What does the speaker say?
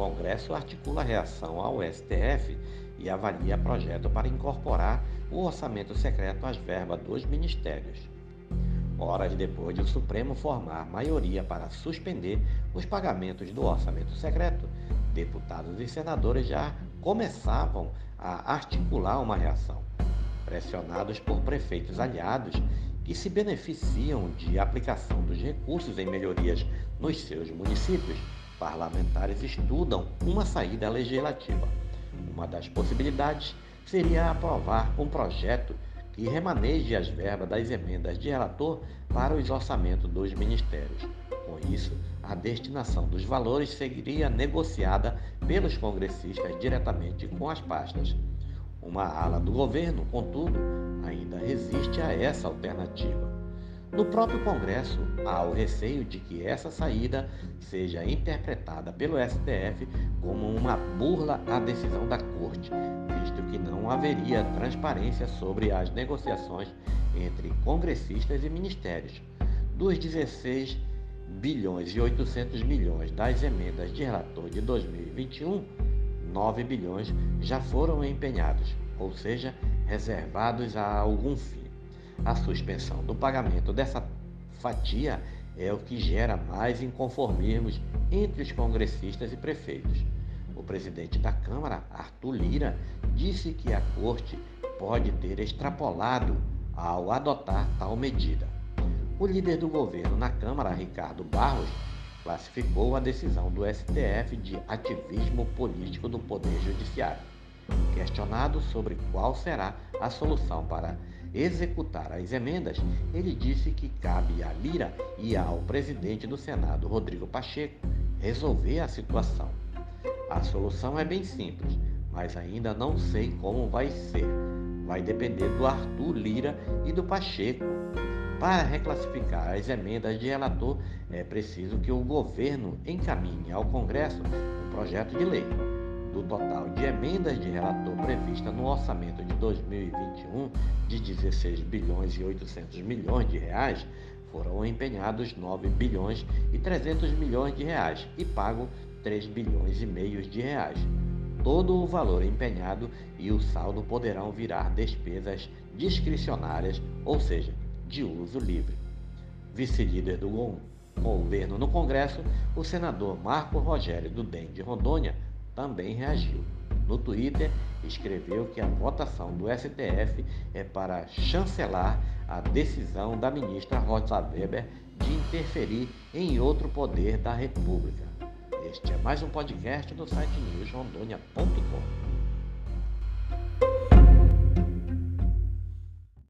Congresso articula reação ao STF e avalia projeto para incorporar o orçamento secreto às verbas dos ministérios. Horas depois de o Supremo formar maioria para suspender os pagamentos do orçamento secreto, deputados e senadores já começavam a articular uma reação. Pressionados por prefeitos aliados que se beneficiam de aplicação dos recursos em melhorias nos seus municípios, parlamentares estudam uma saída legislativa. Uma das possibilidades seria aprovar um projeto que remaneje as verbas das emendas de relator para os orçamentos dos ministérios. Com isso, a destinação dos valores seguiria negociada pelos congressistas diretamente com as pastas. Uma ala do governo, contudo, ainda resiste a essa alternativa. No próprio Congresso, há o receio de que essa saída seja interpretada pelo STF como uma burla à decisão da Corte, visto que não haveria transparência sobre as negociações entre congressistas e ministérios. Dos 16 bilhões e 800 milhões das emendas de relator de 2021, 9 bilhões já foram empenhados, ou seja, reservados a algum fim. A suspensão do pagamento dessa fatia é o que gera mais inconformismos entre os congressistas e prefeitos. O presidente da Câmara, Arthur Lira, disse que a Corte pode ter extrapolado ao adotar tal medida. O líder do governo na Câmara, Ricardo Barros, classificou a decisão do STF de ativismo político do Poder Judiciário. Questionado sobre qual será a solução para executar as emendas, ele disse que cabe a Lira e ao presidente do Senado, Rodrigo Pacheco, resolver a situação. A solução é bem simples, mas ainda não sei como vai ser. Vai depender do Arthur Lira e do Pacheco. Para reclassificar as emendas de relator, é preciso que o governo encaminhe ao Congresso um projeto de lei do total de emendas de relator prevista no orçamento de 2021 de 16 bilhões e 800 milhões de reais, foram empenhados 9 bilhões e 300 milhões de reais e pago 3 bilhões e meio de reais. Todo o valor empenhado e o saldo poderão virar despesas discricionárias, ou seja, de uso livre. Vice-líder do governo no Congresso, o senador Marco Rogério do DEM de Rondônia também reagiu. No Twitter, escreveu que a votação do STF é para chancelar a decisão da ministra Rosa Weber de interferir em outro poder da República. Este é mais um podcast do site newsrondônia.com.